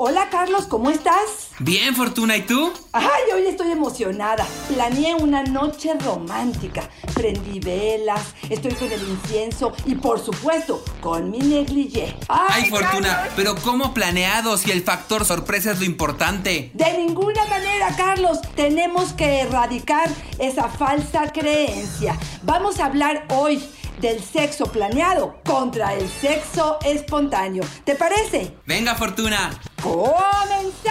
Hola Carlos, ¿cómo estás? Bien, Fortuna, ¿y tú? Ay, hoy estoy emocionada. Planeé una noche romántica. Prendí velas, estoy con el incienso y por supuesto con mi negligé. Ay, Fortuna, pero ¿cómo planeado si el factor sorpresa es lo importante? De ninguna manera, Carlos. Tenemos que erradicar esa falsa creencia. Vamos a hablar hoy del sexo planeado contra el sexo espontáneo. ¿Te parece? Venga, Fortuna. ¡Comenzamos!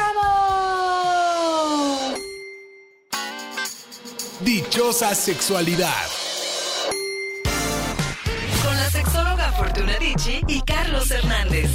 Dichosa sexualidad. Con la sexóloga Fortuna Dicci y Carlos Hernández.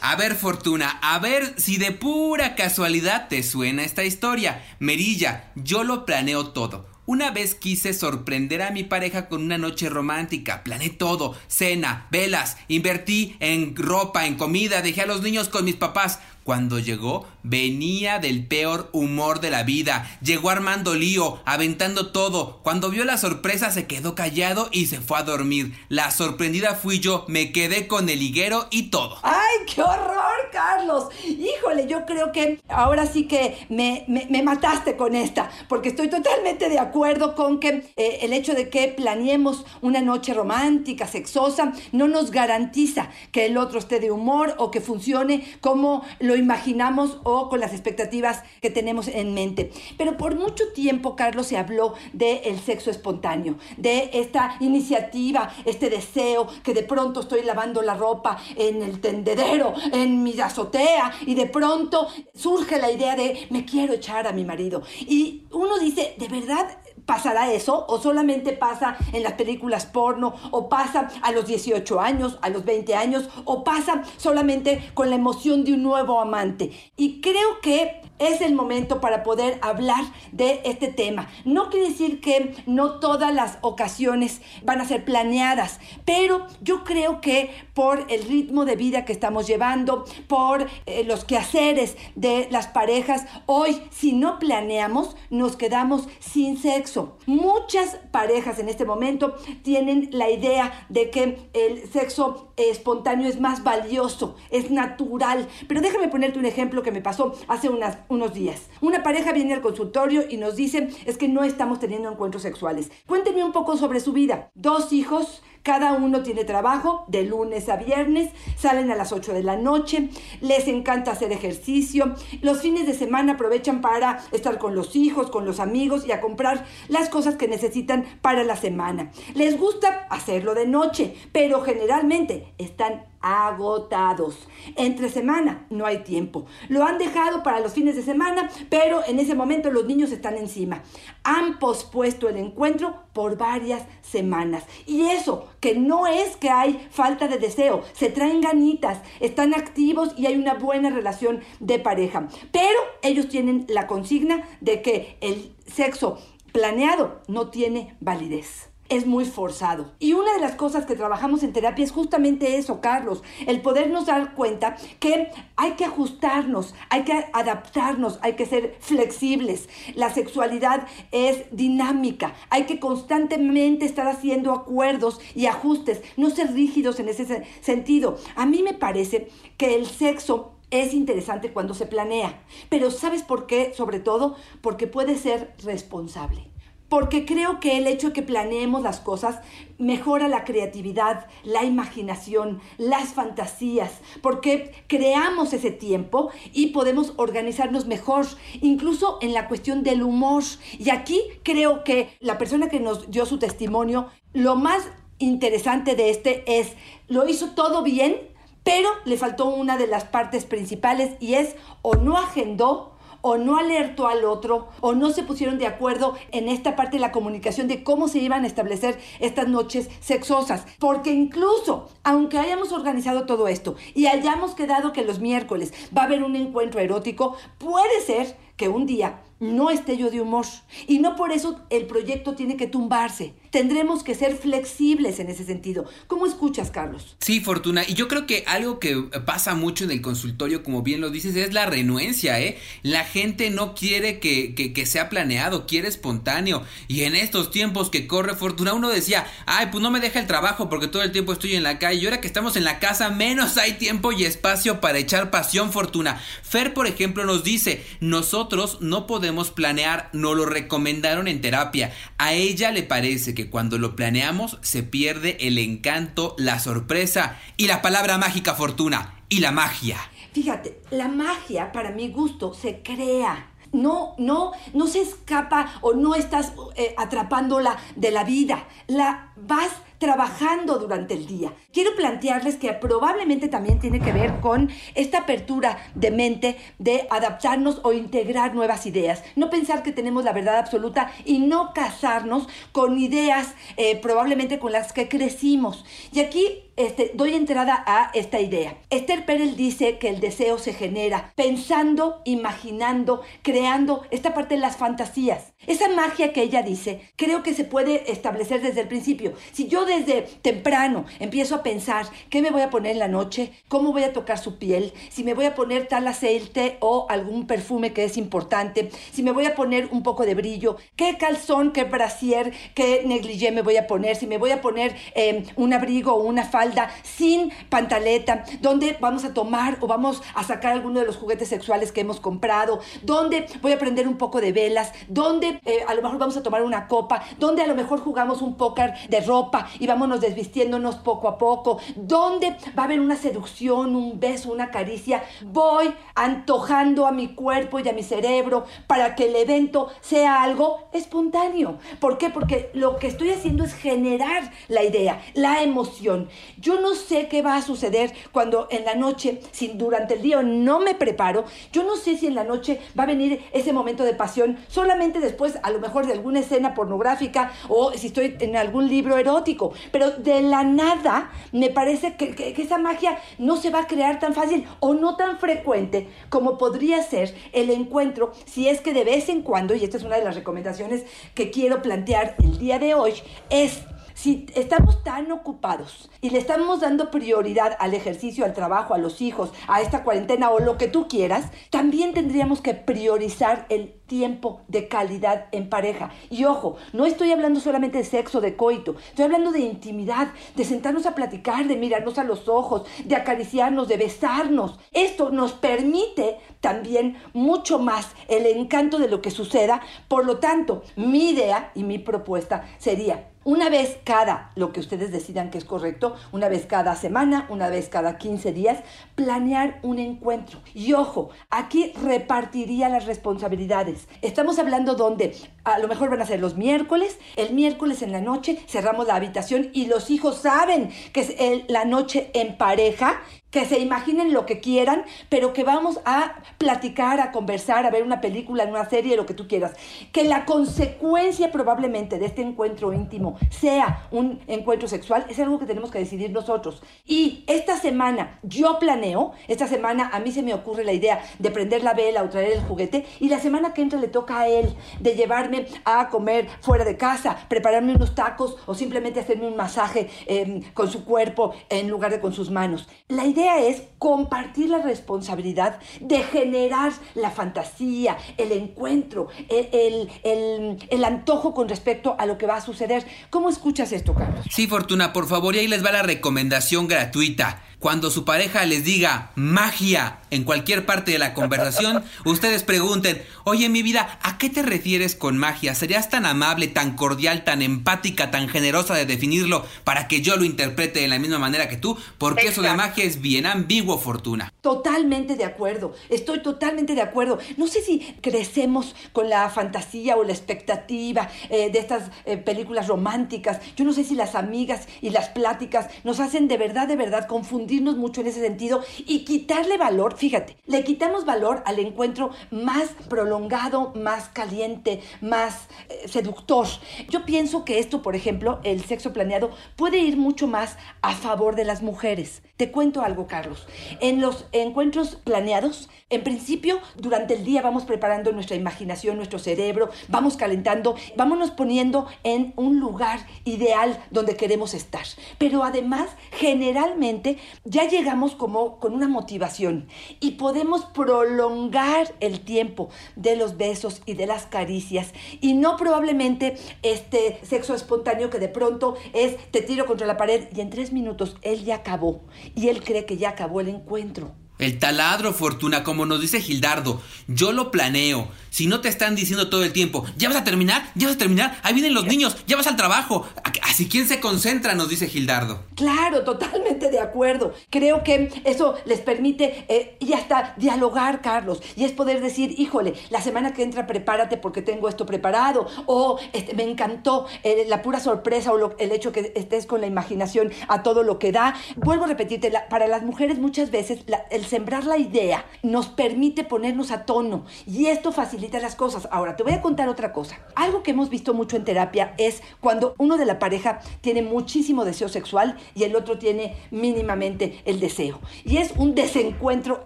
A ver, Fortuna, a ver si de pura casualidad te suena esta historia. Merilla, yo lo planeo todo. Una vez quise sorprender a mi pareja con una noche romántica. Planeé todo: cena, velas, invertí en ropa, en comida, dejé a los niños con mis papás. Cuando llegó, venía del peor humor de la vida. Llegó armando lío, aventando todo. Cuando vio la sorpresa se quedó callado y se fue a dormir. La sorprendida fui yo, me quedé con el higuero y todo. ¡Ay, qué horror, Carlos! Híjole, yo creo que ahora sí que me, me, me mataste con esta, porque estoy totalmente de acuerdo con que eh, el hecho de que planeemos una noche romántica, sexosa, no nos garantiza que el otro esté de humor o que funcione como lo imaginamos o con las expectativas que tenemos en mente. Pero por mucho tiempo, Carlos, se habló del sexo espontáneo, de esta iniciativa, este deseo que de pronto estoy lavando la ropa en el tendedero, en mi azotea, y de pronto surge la idea de me quiero echar a mi marido. Y uno dice, ¿de verdad ¿Pasará eso? ¿O solamente pasa en las películas porno? ¿O pasa a los 18 años, a los 20 años? ¿O pasa solamente con la emoción de un nuevo amante? Y creo que es el momento para poder hablar de este tema. No quiere decir que no todas las ocasiones van a ser planeadas, pero yo creo que por el ritmo de vida que estamos llevando, por eh, los quehaceres de las parejas, hoy si no planeamos nos quedamos sin sexo. Muchas parejas en este momento tienen la idea de que el sexo espontáneo es más valioso, es natural, pero déjame ponerte un ejemplo que me pasó hace unos días. Una pareja viene al consultorio y nos dice es que no estamos teniendo encuentros sexuales. Cuéntenme un poco sobre su vida. Dos hijos, cada uno tiene trabajo de lunes a viernes, salen a las 8 de la noche, les encanta hacer ejercicio, los fines de semana aprovechan para estar con los hijos, con los amigos y a comprar las cosas que necesitan para la semana. Les gusta hacerlo de noche, pero generalmente están agotados. Entre semana no hay tiempo. Lo han dejado para los fines de semana, pero en ese momento los niños están encima. Han pospuesto el encuentro por varias semanas. Y eso, que no es que hay falta de deseo, se traen ganitas, están activos y hay una buena relación de pareja. Pero ellos tienen la consigna de que el sexo planeado no tiene validez es muy forzado. Y una de las cosas que trabajamos en terapia es justamente eso, Carlos, el podernos dar cuenta que hay que ajustarnos, hay que adaptarnos, hay que ser flexibles. La sexualidad es dinámica, hay que constantemente estar haciendo acuerdos y ajustes, no ser rígidos en ese sentido. A mí me parece que el sexo es interesante cuando se planea, pero ¿sabes por qué? Sobre todo porque puede ser responsable porque creo que el hecho de que planeemos las cosas mejora la creatividad, la imaginación, las fantasías, porque creamos ese tiempo y podemos organizarnos mejor, incluso en la cuestión del humor. Y aquí creo que la persona que nos dio su testimonio, lo más interesante de este es, lo hizo todo bien, pero le faltó una de las partes principales y es o no agendó o no alertó al otro o no se pusieron de acuerdo en esta parte de la comunicación de cómo se iban a establecer estas noches sexosas. Porque incluso, aunque hayamos organizado todo esto y hayamos quedado que los miércoles va a haber un encuentro erótico, puede ser que un día no esté yo de humor. Y no por eso el proyecto tiene que tumbarse. Tendremos que ser flexibles en ese sentido. ¿Cómo escuchas, Carlos? Sí, Fortuna. Y yo creo que algo que pasa mucho en el consultorio, como bien lo dices, es la renuencia, ¿eh? La gente no quiere que, que, sea planeado, quiere espontáneo. Y en estos tiempos que corre Fortuna, uno decía, ay, pues no me deja el trabajo porque todo el tiempo estoy en la calle. Y ahora que estamos en la casa, menos hay tiempo y espacio para echar pasión, Fortuna. Fer, por ejemplo, nos dice, nosotros no podemos planear, no lo recomendaron en terapia. A ella le parece que cuando lo planeamos se pierde el encanto, la sorpresa y la palabra mágica fortuna y la magia. Fíjate, la magia para mi gusto se crea no, no, no se escapa o no estás eh, atrapándola de la vida. La vas trabajando durante el día. Quiero plantearles que probablemente también tiene que ver con esta apertura de mente de adaptarnos o integrar nuevas ideas. No pensar que tenemos la verdad absoluta y no casarnos con ideas eh, probablemente con las que crecimos. Y aquí este, doy entrada a esta idea. Esther Perel dice que el deseo se genera pensando, imaginando, creando esta parte de las fantasías. Esa magia que ella dice, creo que se puede establecer desde el principio. Si yo desde temprano empiezo a pensar qué me voy a poner en la noche, cómo voy a tocar su piel, si me voy a poner tal aceite o algún perfume que es importante, si me voy a poner un poco de brillo, qué calzón, qué brasier, qué negligé me voy a poner, si me voy a poner em, un abrigo o una falda sin pantaleta, dónde vamos a tomar o vamos a sacar alguno de los juguetes sexuales que hemos comprado, dónde voy a prender un poco de velas, dónde eh, a lo mejor vamos a tomar una copa, dónde a lo mejor jugamos un póker de ropa y vámonos desvistiéndonos poco a poco, dónde va a haber una seducción, un beso, una caricia. Voy antojando a mi cuerpo y a mi cerebro para que el evento sea algo espontáneo. ¿Por qué? Porque lo que estoy haciendo es generar la idea, la emoción. Yo no sé qué va a suceder cuando en la noche, si durante el día no me preparo, yo no sé si en la noche va a venir ese momento de pasión solamente después a lo mejor de alguna escena pornográfica o si estoy en algún libro erótico, pero de la nada me parece que, que esa magia no se va a crear tan fácil o no tan frecuente como podría ser el encuentro si es que de vez en cuando, y esta es una de las recomendaciones que quiero plantear el día de hoy, es si estamos tan ocupados y le estamos dando prioridad al ejercicio, al trabajo, a los hijos, a esta cuarentena o lo que tú quieras, también tendríamos que priorizar el tiempo de calidad en pareja. Y ojo, no estoy hablando solamente de sexo, de coito, estoy hablando de intimidad, de sentarnos a platicar, de mirarnos a los ojos, de acariciarnos, de besarnos. Esto nos permite también mucho más el encanto de lo que suceda. Por lo tanto, mi idea y mi propuesta sería una vez cada, lo que ustedes decidan que es correcto, una vez cada semana, una vez cada 15 días, planear un encuentro. Y ojo, aquí repartiría las responsabilidades. Estamos hablando donde a lo mejor van a ser los miércoles, el miércoles en la noche cerramos la habitación y los hijos saben que es la noche en pareja que se imaginen lo que quieran, pero que vamos a platicar, a conversar, a ver una película, una serie, lo que tú quieras. Que la consecuencia probablemente de este encuentro íntimo sea un encuentro sexual, es algo que tenemos que decidir nosotros. Y esta semana yo planeo, esta semana a mí se me ocurre la idea de prender la vela o traer el juguete, y la semana que entra le toca a él de llevarme a comer fuera de casa, prepararme unos tacos o simplemente hacerme un masaje em, con su cuerpo en lugar de con sus manos. La idea es compartir la responsabilidad de generar la fantasía, el encuentro, el, el, antojo con respecto a lo que va a suceder. ¿Cómo escuchas esto, Carlos? Sí, Fortuna, por favor, y ahí les va la recomendación gratuita. Cuando su pareja les diga magia en cualquier parte de la conversación, ustedes pregunten, oye mi vida, ¿a qué te refieres con magia? ¿Serías tan amable, tan cordial, tan empática, tan generosa de definirlo para que yo lo interprete de la misma manera que tú? Porque eso de magia es bien ambiguo, Fortuna. Totalmente de acuerdo, estoy totalmente de acuerdo. No sé si crecemos con la fantasía o la expectativa eh, de estas eh, películas románticas. Yo no sé si las amigas y las pláticas nos hacen de verdad, de verdad confundir mucho en ese sentido y quitarle valor. Fíjate, le quitamos valor al encuentro más prolongado, más caliente, más eh, seductor. Yo pienso que esto, por ejemplo, el sexo planeado, puede ir mucho más a favor de las mujeres. Te cuento algo, Carlos. En los encuentros planeados, en principio, durante el día vamos preparando nuestra imaginación, nuestro cerebro, vamos calentando, vámonos poniendo en un lugar ideal donde queremos estar. Pero además, generalmente, ya llegamos como con una motivación y podemos prolongar el tiempo de los besos y de las caricias y no probablemente este sexo espontáneo que de pronto es te tiro contra la pared y en tres minutos él ya acabó y él cree que ya acabó el encuentro. El taladro, Fortuna, como nos dice Gildardo, yo lo planeo. Si no te están diciendo todo el tiempo, ya vas a terminar, ya vas a terminar, ahí vienen los niños, ya vas al trabajo. Así quién se concentra, nos dice Gildardo. Claro, totalmente de acuerdo. Creo que eso les permite eh, y hasta dialogar, Carlos. Y es poder decir, híjole, la semana que entra prepárate porque tengo esto preparado. O este, me encantó eh, la pura sorpresa o el hecho que estés con la imaginación a todo lo que da. Vuelvo a repetirte, para las mujeres muchas veces el sembrar la idea nos permite ponernos a tono y esto facilita las cosas. Ahora, te voy a contar otra cosa. Algo que hemos visto mucho en terapia es cuando uno de la pareja tiene muchísimo deseo sexual y el otro tiene mínimamente el deseo. Y es un desencuentro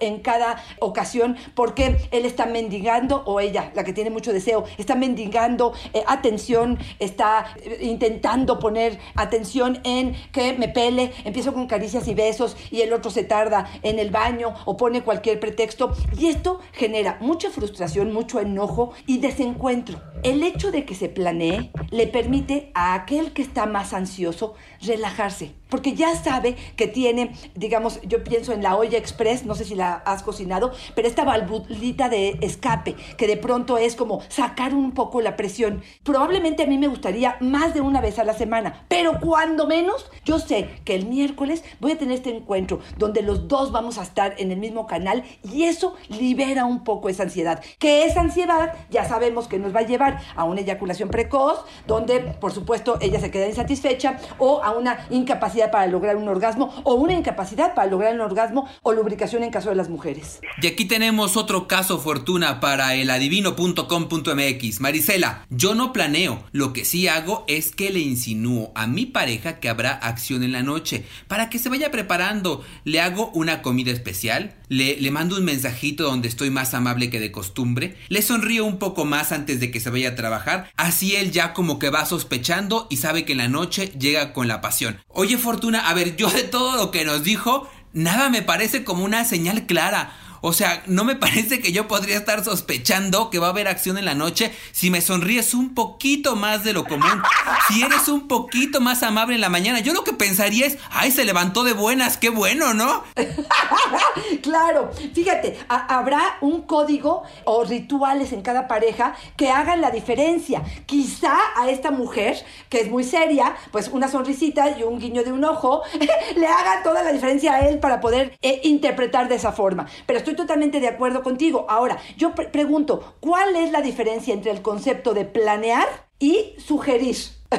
en cada ocasión porque él está mendigando, o ella, la que tiene mucho deseo, está mendigando eh, atención, está eh, intentando poner atención en que me pele, empiezo con caricias y besos y el otro se tarda en el baño o pone cualquier pretexto y esto genera mucha frustración, mucho enojo y desencuentro. El hecho de que se planee le permite a aquel que está más ansioso relajarse, porque ya sabe que tiene, digamos, yo pienso en la olla express, no sé si la has cocinado, pero esta valvulita de escape, que de pronto es como sacar un poco la presión. Probablemente a mí me gustaría más de una vez a la semana, pero cuando menos, yo sé que el miércoles voy a tener este encuentro donde los dos vamos a estar en el mismo canal y eso libera un poco esa ansiedad. Que esa ansiedad ya sabemos que nos va a llevar a una eyaculación precoz, donde por supuesto ella se queda insatisfecha o a una incapacidad para lograr un orgasmo o una incapacidad para lograr un orgasmo o lubricación en caso de las mujeres. Y aquí tenemos otro caso fortuna para el adivino.com.mx. Marisela, yo no planeo, lo que sí hago es que le insinúo a mi pareja que habrá acción en la noche para que se vaya preparando. Le hago una comida especial, le, mando un mensajito donde estoy más amable que de costumbre, le sonrío un poco más antes de que se vaya a trabajar, así él ya como que va sospechando y sabe que en la noche llega con la pasión. Oye Fortuna, a ver, yo de todo lo que nos dijo, nada me parece como una señal clara. O sea, no me parece que yo podría estar sospechando que va a haber acción en la noche si me sonríes un poquito más de lo común. Si eres un poquito más amable en la mañana, yo lo que pensaría es, ay, se levantó de buenas, qué bueno, ¿no? claro, fíjate, habrá un código o rituales en cada pareja que hagan la diferencia. Quizá a esta mujer, que es muy seria, pues una sonrisita y un guiño de un ojo, le haga toda la diferencia a él para poder eh, interpretar de esa forma. Pero estoy totalmente de acuerdo contigo. Ahora, yo pregunto, ¿cuál es la diferencia entre el concepto de planear y sugerir?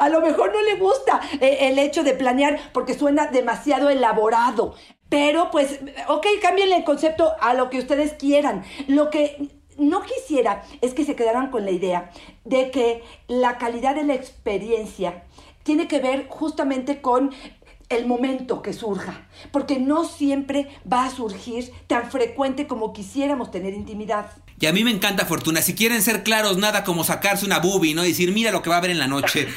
A lo mejor no le gusta eh, el hecho de planear porque suena demasiado elaborado. Pero pues, ok, cámbienle el concepto a lo que ustedes quieran. Lo que no quisiera es que se quedaran con la idea de que la calidad de la experiencia tiene que ver justamente con el momento que surja, porque no siempre va a surgir tan frecuente como quisiéramos tener intimidad. Y a mí me encanta Fortuna, si quieren ser claros, nada como sacarse una boobie, ¿no? Decir, mira lo que va a haber en la noche.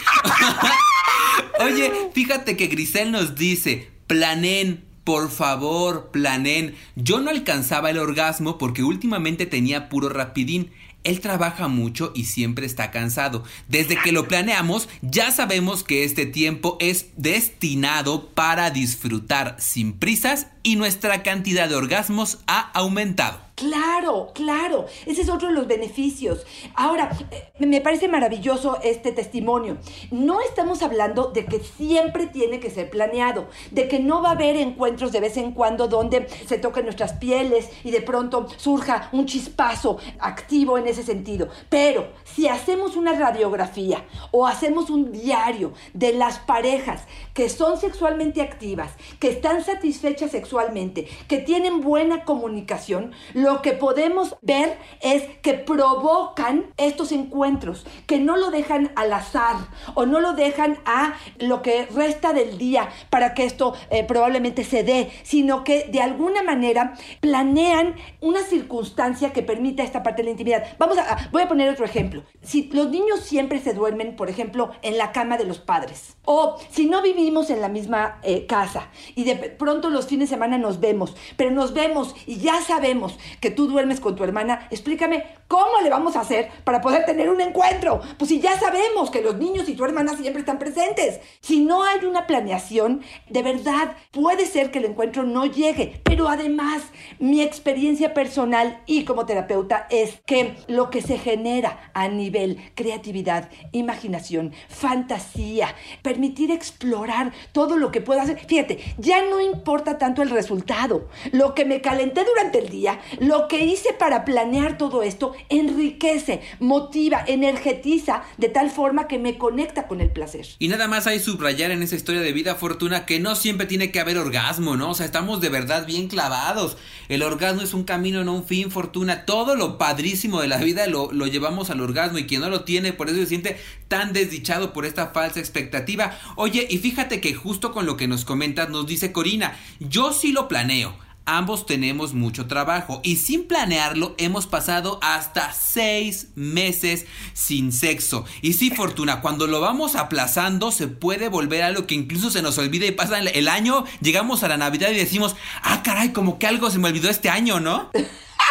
Oye, fíjate que Grisel nos dice, planen, por favor, planen. Yo no alcanzaba el orgasmo porque últimamente tenía puro rapidín. Él trabaja mucho y siempre está cansado. Desde que lo planeamos, ya sabemos que este tiempo es destinado para disfrutar sin prisas y nuestra cantidad de orgasmos ha aumentado. Claro, claro. Ese es otro de los beneficios. Ahora, eh, me parece maravilloso este testimonio. No estamos hablando de que siempre tiene que ser planeado, de que no va a haber encuentros de vez en cuando donde se toquen nuestras pieles y de pronto surja un chispazo activo en ese sentido. Pero si hacemos una radiografía o hacemos un diario de las parejas que son sexualmente activas, que están satisfechas sexualmente, que tienen buena comunicación, lo que podemos ver es que provocan estos encuentros, que no lo dejan al azar o no lo dejan a lo que resta del día para que esto eh, probablemente se dé, sino que de alguna manera planean una circunstancia que permita esta parte de la intimidad. Vamos a, voy a poner otro ejemplo. Si los niños siempre se duermen, por ejemplo, en la cama de los padres, o si no vivimos en la misma eh, casa y de pronto los fines de semana nos vemos, pero nos vemos y ya sabemos que tú duermes con tu hermana, explícame cómo le vamos a hacer para poder tener un encuentro. Pues si ya sabemos que los niños y tu hermana siempre están presentes. Si no hay una planeación, de verdad puede ser que el encuentro no llegue. Pero además, mi experiencia personal y como terapeuta es que lo que se genera a nivel creatividad, imaginación, fantasía, permitir explorar todo lo que pueda hacer. Fíjate, ya no importa tanto el resultado. Lo que me calenté durante el día, lo que hice para planear todo esto enriquece, motiva, energetiza de tal forma que me conecta con el placer. Y nada más hay subrayar en esa historia de vida fortuna que no siempre tiene que haber orgasmo, ¿no? O sea, estamos de verdad bien clavados. El orgasmo es un camino, no un fin, fortuna. Todo lo padrísimo de la vida lo, lo llevamos al orgasmo y quien no lo tiene, por eso se siente tan desdichado por esta falsa expectativa. Oye, y fíjate que justo con lo que nos comentas, nos dice Corina, yo sí lo planeo. Ambos tenemos mucho trabajo y sin planearlo hemos pasado hasta seis meses sin sexo. Y sí, Fortuna, cuando lo vamos aplazando se puede volver a lo que incluso se nos olvida y pasa el año, llegamos a la Navidad y decimos, ah, caray, como que algo se me olvidó este año, ¿no?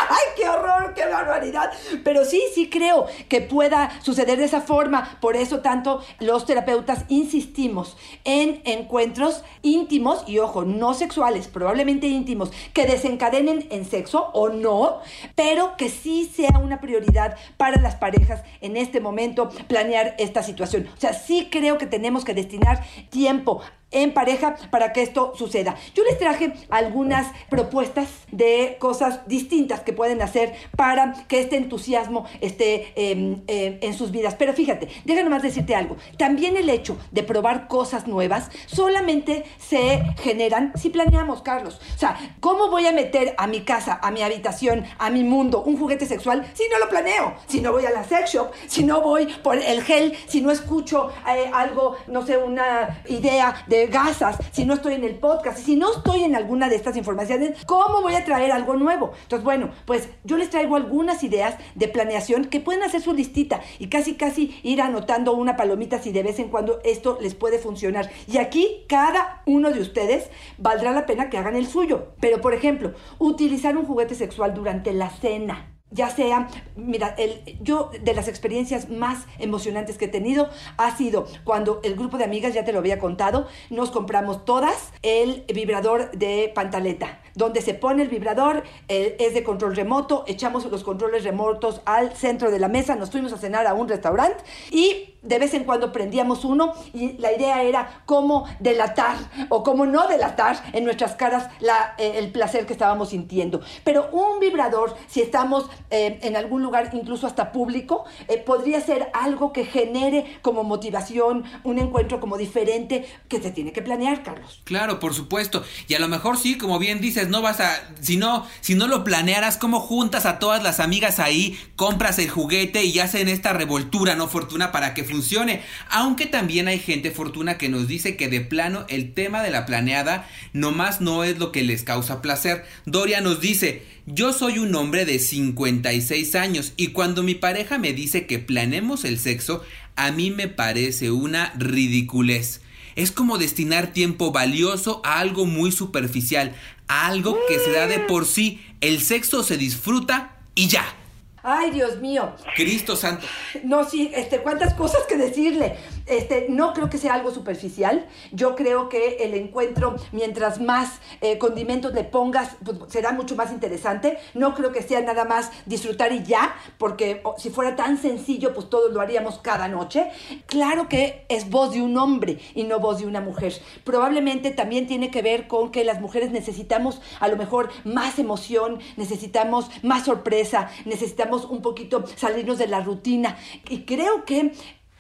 ¡Ay, qué horror, qué barbaridad! Pero sí, sí creo que pueda suceder de esa forma. Por eso tanto los terapeutas insistimos en encuentros íntimos y ojo, no sexuales, probablemente íntimos, que desencadenen en sexo o no, pero que sí sea una prioridad para las parejas en este momento planear esta situación. O sea, sí creo que tenemos que destinar tiempo en pareja para que esto suceda. Yo les traje algunas propuestas de cosas distintas que pueden hacer para que este entusiasmo esté em, em, en sus vidas. Pero fíjate, déjame más decirte algo. También el hecho de probar cosas nuevas solamente se generan si planeamos, Carlos. O sea, ¿cómo voy a meter a mi casa, a mi habitación, a mi mundo un juguete sexual si no lo planeo? Si no voy a la sex shop, si no voy por el gel, si no escucho eh, algo, no sé, una idea de gasas, si no estoy en el podcast, si no estoy en alguna de estas informaciones, ¿cómo voy a traer algo nuevo? Entonces, bueno, pues yo les traigo algunas ideas de planeación que pueden hacer su listita y casi, casi ir anotando una palomita si de vez en cuando esto les puede funcionar. Y aquí cada uno de ustedes valdrá la pena que hagan el suyo. Pero, por ejemplo, utilizar un juguete sexual durante la cena ya sea, mira, el, yo de las experiencias más emocionantes que he tenido ha sido cuando el grupo de amigas, ya te lo había contado, nos compramos todas el vibrador de pantaleta, donde se pone el vibrador, es de control remoto, echamos los controles remotos al centro de la mesa, nos fuimos a cenar a un restaurante y de vez en cuando prendíamos uno y la idea era cómo delatar o cómo no delatar en nuestras caras eh, el placer que estábamos sintiendo. Pero un vibrador, si estamos eh, en algún lugar incluso hasta público, eh, podría ser algo que genere como motivación, un encuentro como diferente que se tiene que planear, Carlos. Claro, por supuesto. Y a lo mejor sí, como bien dices, no vas a, si no, si no lo planearas, como juntas a todas las amigas ahí, compras el juguete y hacen esta revoltura, ¿no? Fortuna para que funcione. Aunque también hay gente fortuna que nos dice que de plano el tema de la planeada nomás no es lo que les causa placer. Doria nos dice, yo soy un hombre de 56 años y cuando mi pareja me dice que planemos el sexo, a mí me parece una ridiculez. Es como destinar tiempo valioso a algo muy superficial, a algo que se da de por sí. El sexo se disfruta y ya. Ay, Dios mío. Cristo santo. No, sí, este, cuántas cosas que decirle. Este, no creo que sea algo superficial. Yo creo que el encuentro, mientras más eh, condimentos le pongas, pues, será mucho más interesante. No creo que sea nada más disfrutar y ya, porque si fuera tan sencillo, pues todos lo haríamos cada noche. Claro que es voz de un hombre y no voz de una mujer. Probablemente también tiene que ver con que las mujeres necesitamos a lo mejor más emoción, necesitamos más sorpresa, necesitamos un poquito salirnos de la rutina. Y creo que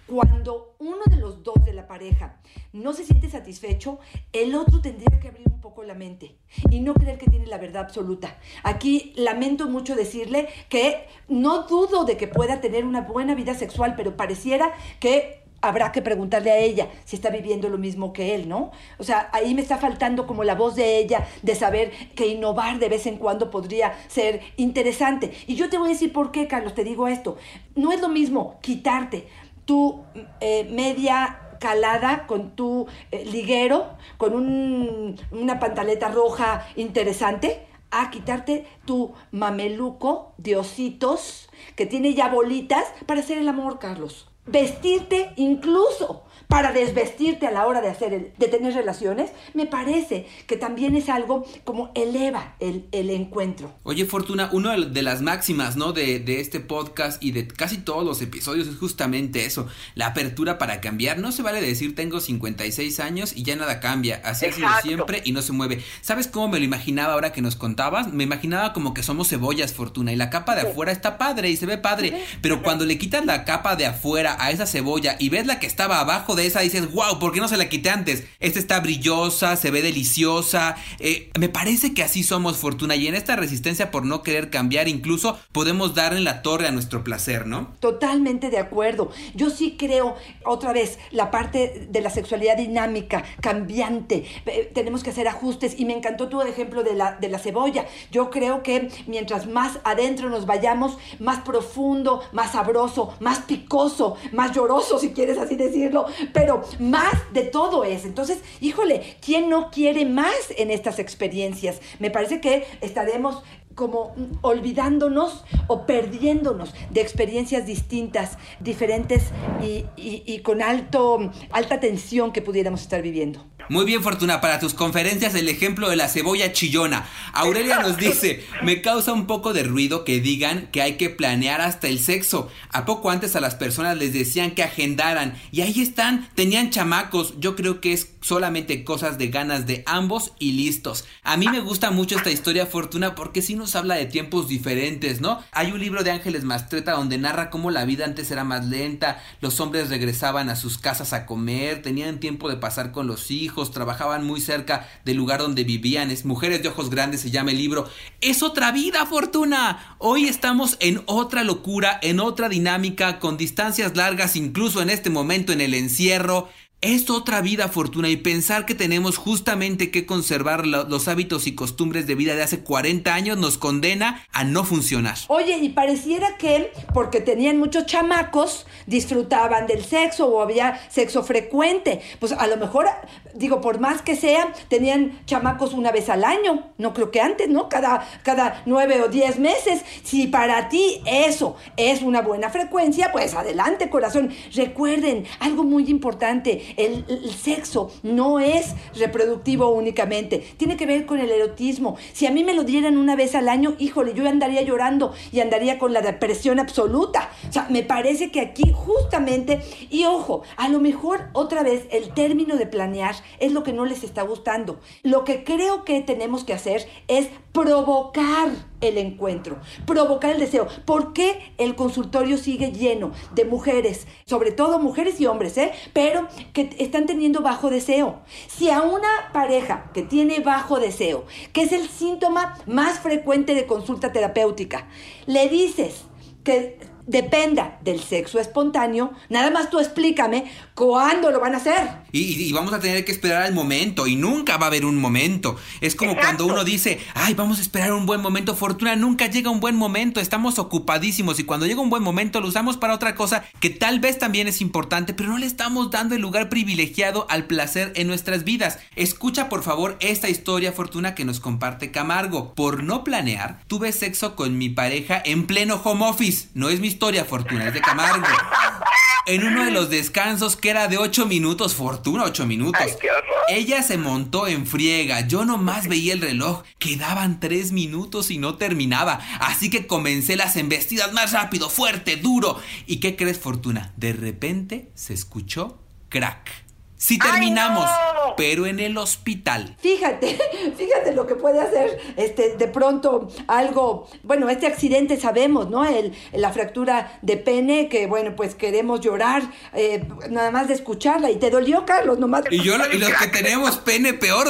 cuando uno de los dos de la pareja no se siente satisfecho, el otro tendría que abrir un poco la mente y no creer que tiene la verdad absoluta. Aquí lamento mucho decirle que no dudo de que pueda tener una buena vida sexual, pero pareciera que habrá que preguntarle a ella si está viviendo lo mismo que él, ¿no? O sea, ahí me está faltando como la voz de ella de saber que innovar de vez en cuando podría ser interesante. Y yo te voy a decir por qué, Carlos, te digo esto. No es lo mismo quitarte tu eh, media calada con tu eh, liguero, con un, una pantaleta roja interesante, a quitarte tu mameluco de ositos que tiene ya bolitas para hacer el amor, Carlos. Vestirte incluso para desvestirte a la hora de hacer de tener relaciones, me parece que también es algo como eleva el, encuentro. Oye, Fortuna, una de las máximas, ¿no? De, de, este podcast y de casi todos los episodios es justamente eso, la apertura para cambiar. No se vale decir tengo 56 años y ya nada cambia, así ha sido siempre y no se mueve. ¿Sabes cómo me lo imaginaba ahora que nos contabas? Me imaginaba como que somos cebollas, Fortuna, y la capa de afuera está padre y se ve padre, pero cuando le quitas la capa de afuera a esa cebolla y ves la que estaba abajo de esa, dices, wow, ¿por qué no se la quité antes? Esta está brillosa, se ve deliciosa. Eh, me parece que así somos, Fortuna, y en esta resistencia por no querer cambiar, incluso podemos darle la torre a nuestro placer, ¿no? Totalmente de acuerdo. Yo sí creo, otra vez, la parte de la sexualidad dinámica, cambiante. Eh, tenemos que hacer ajustes y me encantó tu ejemplo de la, de la cebolla. Yo creo que mientras más adentro nos vayamos, más profundo, más sabroso, más picoso, más lloroso, si quieres así decirlo, pero más de todo es. Entonces, híjole, ¿quién no quiere más en estas experiencias? Me parece que estaremos como olvidándonos o perdiéndonos de experiencias distintas, diferentes y, con alto, alta tensión que pudiéramos estar viviendo. Muy bien, Fortuna, para tus conferencias el ejemplo de la cebolla chillona. Aurelia nos dice, me causa un poco de ruido que digan que hay que planear hasta el sexo. A poco antes a las personas les decían que agendaran y ahí están, tenían chamacos. Yo creo que es solamente cosas de ganas de ambos y listos. A mí me gusta mucho esta historia, Fortuna, porque sí nos habla de tiempos diferentes, ¿no? Hay un libro de Ángeles Mastreta donde narra cómo la vida antes era más lenta, los hombres regresaban a sus casas a comer, tenían tiempo de pasar con los hijos, trabajaban muy cerca del lugar donde vivían, es Mujeres de Ojos Grandes se llama el libro. Es otra vida, Fortuna. Hoy estamos en otra locura, en otra dinámica, con distancias largas, incluso en este momento en el encierro. Es otra vida, Fortuna, y pensar que tenemos justamente que conservar los hábitos y costumbres de vida de hace 40 años nos condena a no funcionar. Oye, y pareciera que porque tenían muchos chamacos, disfrutaban del sexo o había sexo frecuente. Pues a lo mejor, digo, por más que sea, tenían chamacos una vez al año. No creo que antes, ¿no? Cada, cada nueve o diez meses. Si para ti eso es una buena frecuencia, pues adelante, corazón. Recuerden algo muy importante el, sexo no es reproductivo únicamente, tiene que ver con el erotismo. Si a mí me lo dieran una vez al año, híjole, yo andaría llorando y andaría con la depresión absoluta. O sea, me parece que aquí justamente, y ojo, a lo mejor otra vez el término de planear es lo que no les está gustando. Lo que creo que tenemos que hacer es provocar el encuentro, provocar el deseo. ¿Por qué el consultorio sigue lleno de mujeres, sobre todo mujeres y hombres, ¿eh? pero que están teniendo bajo deseo? Si a una pareja que tiene bajo deseo, que es el síntoma más frecuente de consulta terapéutica, le dices que dependa del sexo espontáneo, nada más tú explícame cuándo lo van a hacer. Y, vamos a tener que esperar al momento y nunca va a haber un momento. Es como cuando uno dice, ay, vamos a esperar un buen momento. Fortuna, nunca llega un buen momento, estamos ocupadísimos y cuando llega un buen momento lo usamos para otra cosa que tal vez también es importante, pero no le estamos dando el lugar privilegiado al placer en nuestras vidas. Escucha por favor esta historia, Fortuna, que nos comparte Camargo. Por no planear, tuve sexo con mi pareja en pleno home office. No es mi historia, Fortuna, es de Camargo. en uno de los descansos que era de 8 minutos, Fortuna, 8 minutos. Ay, qué horror. Ella se montó en friega, yo nomás veía el reloj, quedaban 3 minutos y no terminaba, así que comencé las embestidas más rápido, fuerte, duro. ¿Y qué crees, Fortuna? De repente se escuchó crack. Sí terminamos, no! pero en el hospital. Fíjate, fíjate lo que puede hacer este, de pronto algo, bueno, este accidente sabemos, ¿no? El, la fractura de pene, que bueno, pues queremos llorar eh, nada más de escucharla. ¿Y te dolió, Carlos? Nomás... Y yo y los que tenemos pene peor.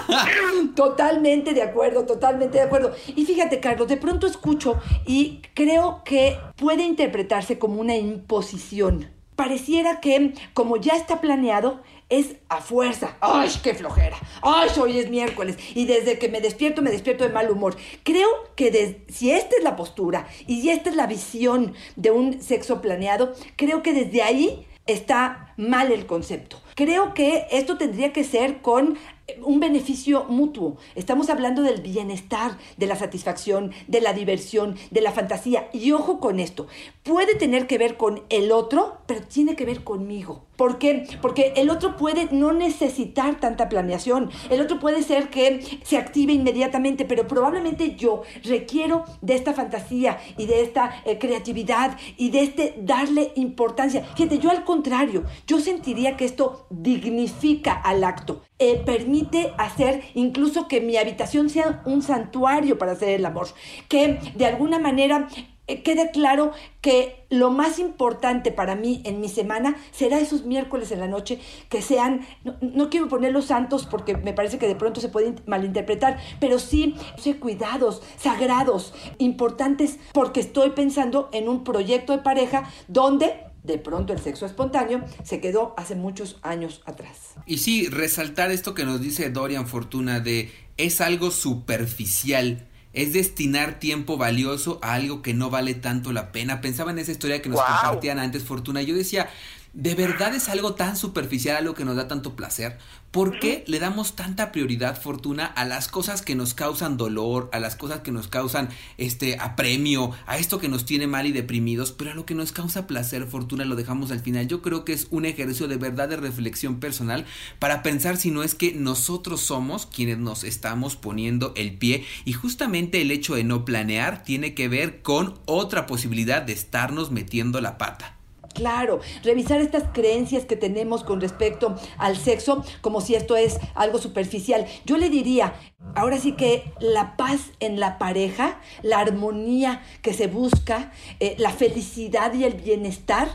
Totalmente de acuerdo, totalmente de acuerdo. Y fíjate, Carlos, de pronto escucho y creo que puede interpretarse como una imposición. Pareciera que, como ya está planeado, es a fuerza. ¡Ay, qué flojera! ¡Ay, hoy es miércoles! Y desde que me despierto, me despierto de mal humor. Creo que si esta es la postura y si esta es la visión de un sexo planeado, creo que desde ahí está mal el concepto. Creo que esto tendría que ser con un beneficio mutuo. Estamos hablando del bienestar, de la satisfacción, de la diversión, de la fantasía. Y ojo con esto, puede tener que ver con el otro, pero tiene que ver conmigo. ¿Por qué? Porque el otro puede no necesitar tanta planeación. El otro puede ser que se active inmediatamente, pero probablemente yo requiero de esta fantasía y de esta eh, creatividad y de este darle importancia. Fíjate, yo al contrario, yo sentiría que esto dignifica al acto. Eh, permite hacer incluso que mi habitación sea un santuario para hacer el amor. Que de alguna manera eh, quede claro que lo más importante para mí en mi semana será esos miércoles en la noche que sean, no, no quiero poner los santos porque me parece que de pronto se puede malinterpretar, pero sí, cuidados, sagrados, importantes, porque estoy pensando en un proyecto de pareja donde de pronto el sexo espontáneo se quedó hace muchos años atrás. Y sí, resaltar esto que nos dice Dorian Fortuna de es algo superficial. Es destinar tiempo valioso a algo que no vale tanto la pena. Pensaba en esa historia que nos Wow. compartían antes, Fortuna. Yo decía, ¿de verdad es algo tan superficial, algo que nos da tanto placer? ¿Por qué le damos tanta prioridad, Fortuna, a las cosas que nos causan dolor, a las cosas que nos causan este apremio, a esto que nos tiene mal y deprimidos, pero a lo que nos causa placer, Fortuna, lo dejamos al final? Yo creo que es un ejercicio de verdad de reflexión personal para pensar si no es que nosotros somos quienes nos estamos poniendo el pie y justamente el hecho de no planear tiene que ver con otra posibilidad de estarnos metiendo la pata. Claro, revisar estas creencias que tenemos con respecto al sexo como si esto es algo superficial. Yo le diría, ahora sí que la paz en la pareja, la armonía que se busca, eh, la felicidad y el bienestar,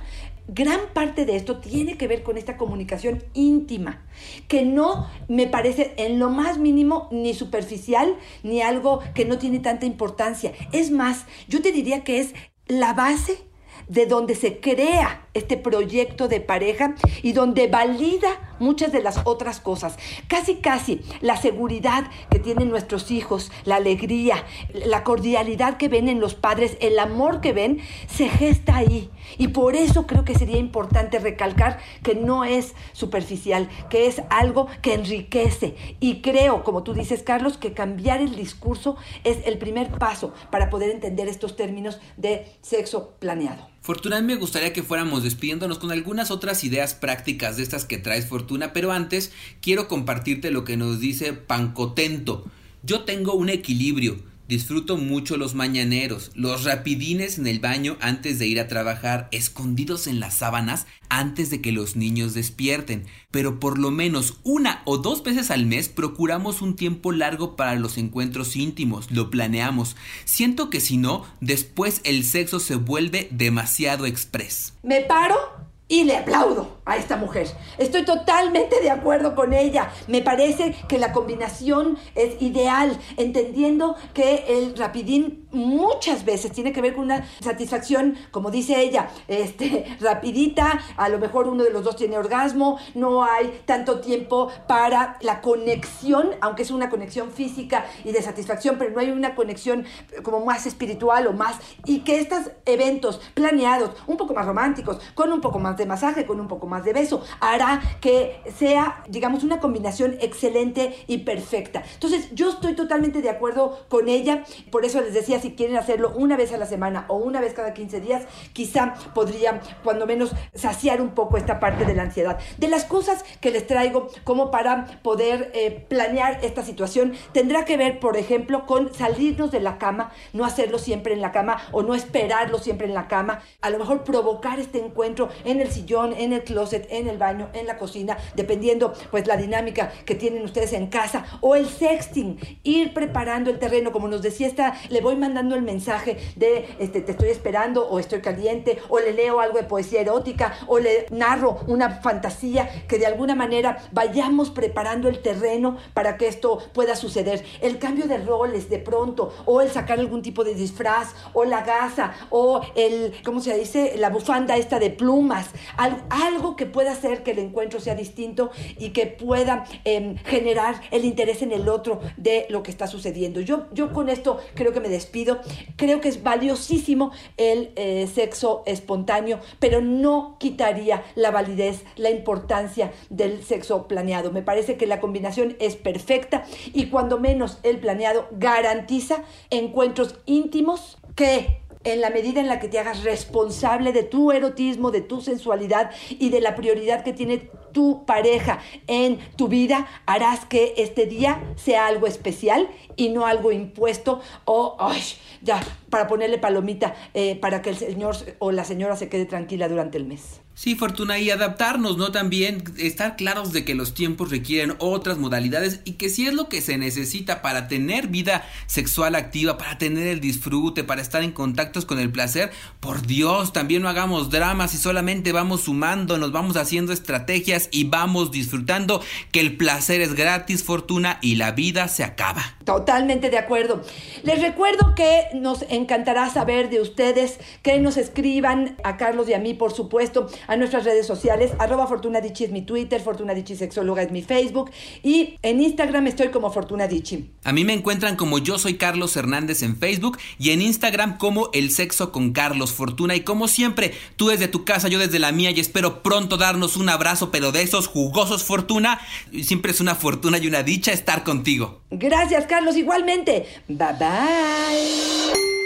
gran parte de esto tiene que ver con esta comunicación íntima, que no me parece en lo más mínimo ni superficial ni algo que no tiene tanta importancia. Es más, yo te diría que es la base de donde se crea este proyecto de pareja y donde valida muchas de las otras cosas. Casi, casi la seguridad que tienen nuestros hijos, la alegría, la cordialidad que ven en los padres, el amor que ven, se gesta ahí. Y por eso creo que sería importante recalcar que no es superficial, que es algo que enriquece. Y creo, como tú dices, Carlos, que cambiar el discurso es el primer paso para poder entender estos términos de sexo planeado. Fortuna, me gustaría que fuéramos despidiéndonos con algunas otras ideas prácticas de estas que traes Fortuna, pero antes quiero compartirte lo que nos dice Pancotento. Yo tengo un equilibrio, disfruto mucho los mañaneros, los rapidines en el baño antes de ir a trabajar, escondidos en las sábanas antes de que los niños despierten, pero por lo menos una o dos veces al mes procuramos un tiempo largo para los encuentros íntimos, lo planeamos. Siento que si no, después el sexo se vuelve demasiado express. Me paro y le aplaudo a esta mujer. Estoy totalmente de acuerdo con ella. Me parece que la combinación es ideal, entendiendo que el rapidín muchas veces tiene que ver con una satisfacción, como dice ella, este, rapidita, a lo mejor uno de los dos tiene orgasmo, no hay tanto tiempo para la conexión, aunque es una conexión física y de satisfacción, pero no hay una conexión como más espiritual o más, y que estos eventos planeados, un poco más románticos, con un poco más más de masaje, con un poco más de beso. Hará que sea, digamos, una combinación excelente y perfecta. Entonces, yo estoy totalmente de acuerdo con ella. Por eso les decía, si quieren hacerlo una vez a la semana o una vez cada 15 días, quizá podría, cuando menos, saciar un poco esta parte de la ansiedad. De las cosas que les traigo como para poder eh, planear esta situación, tendrá que ver, por ejemplo, con salirnos de la cama, no hacerlo siempre en la cama o no esperarlo siempre en la cama, a lo mejor provocar este encuentro en el sillón, en el closet, en el baño, en la cocina, dependiendo pues la dinámica que tienen ustedes en casa, o el sexting, ir preparando el terreno, como nos decía esta, le voy mandando el mensaje de este, te estoy esperando o estoy caliente, o le leo algo de poesía erótica, o le narro una fantasía, que de alguna manera vayamos preparando el terreno para que esto pueda suceder. El cambio de roles de pronto, o el sacar algún tipo de disfraz, o la gasa, o el, ¿cómo se dice? La bufanda esta de plumas, algo que pueda hacer que el encuentro sea distinto y que pueda em, generar el interés en el otro de lo que está sucediendo. Yo, yo con esto creo que me despido. Creo que es valiosísimo el eh, sexo espontáneo, pero no quitaría la validez, la importancia del sexo planeado. Me parece que la combinación es perfecta y cuando menos el planeado garantiza encuentros íntimos que en la medida en la que te hagas responsable de tu erotismo, de tu sensualidad y de la prioridad que tiene tu pareja en tu vida, harás que este día sea algo especial y no algo impuesto o, ay, ya, para ponerle palomita, eh, para que el señor o la señora se quede tranquila durante el mes. Sí, Fortuna, y adaptarnos, ¿no? También estar claros de que los tiempos requieren otras modalidades y que si es lo que se necesita para tener vida sexual activa, para tener el disfrute, para estar en contactos con el placer, por Dios, también no hagamos dramas y solamente vamos sumando, nos vamos haciendo estrategias y vamos disfrutando que el placer es gratis, Fortuna, y la vida se acaba. Totalmente de acuerdo. Les recuerdo que nos encantará saber de ustedes, que nos escriban a Carlos y a mí, por supuesto, a nuestras redes sociales. Arroba Fortuna es mi Twitter, Fortuna Sexóloga es mi Facebook y en Instagram estoy como Fortuna A mí me encuentran como yo soy Carlos Hernández en Facebook y en Instagram como El Sexo con Carlos Fortuna. Y como siempre, tú desde tu casa, yo desde la mía y espero pronto darnos un abrazo, pero de esos jugosos Fortuna. Siempre es una fortuna y una dicha estar contigo. Gracias, Carlos, igualmente. Bye bye.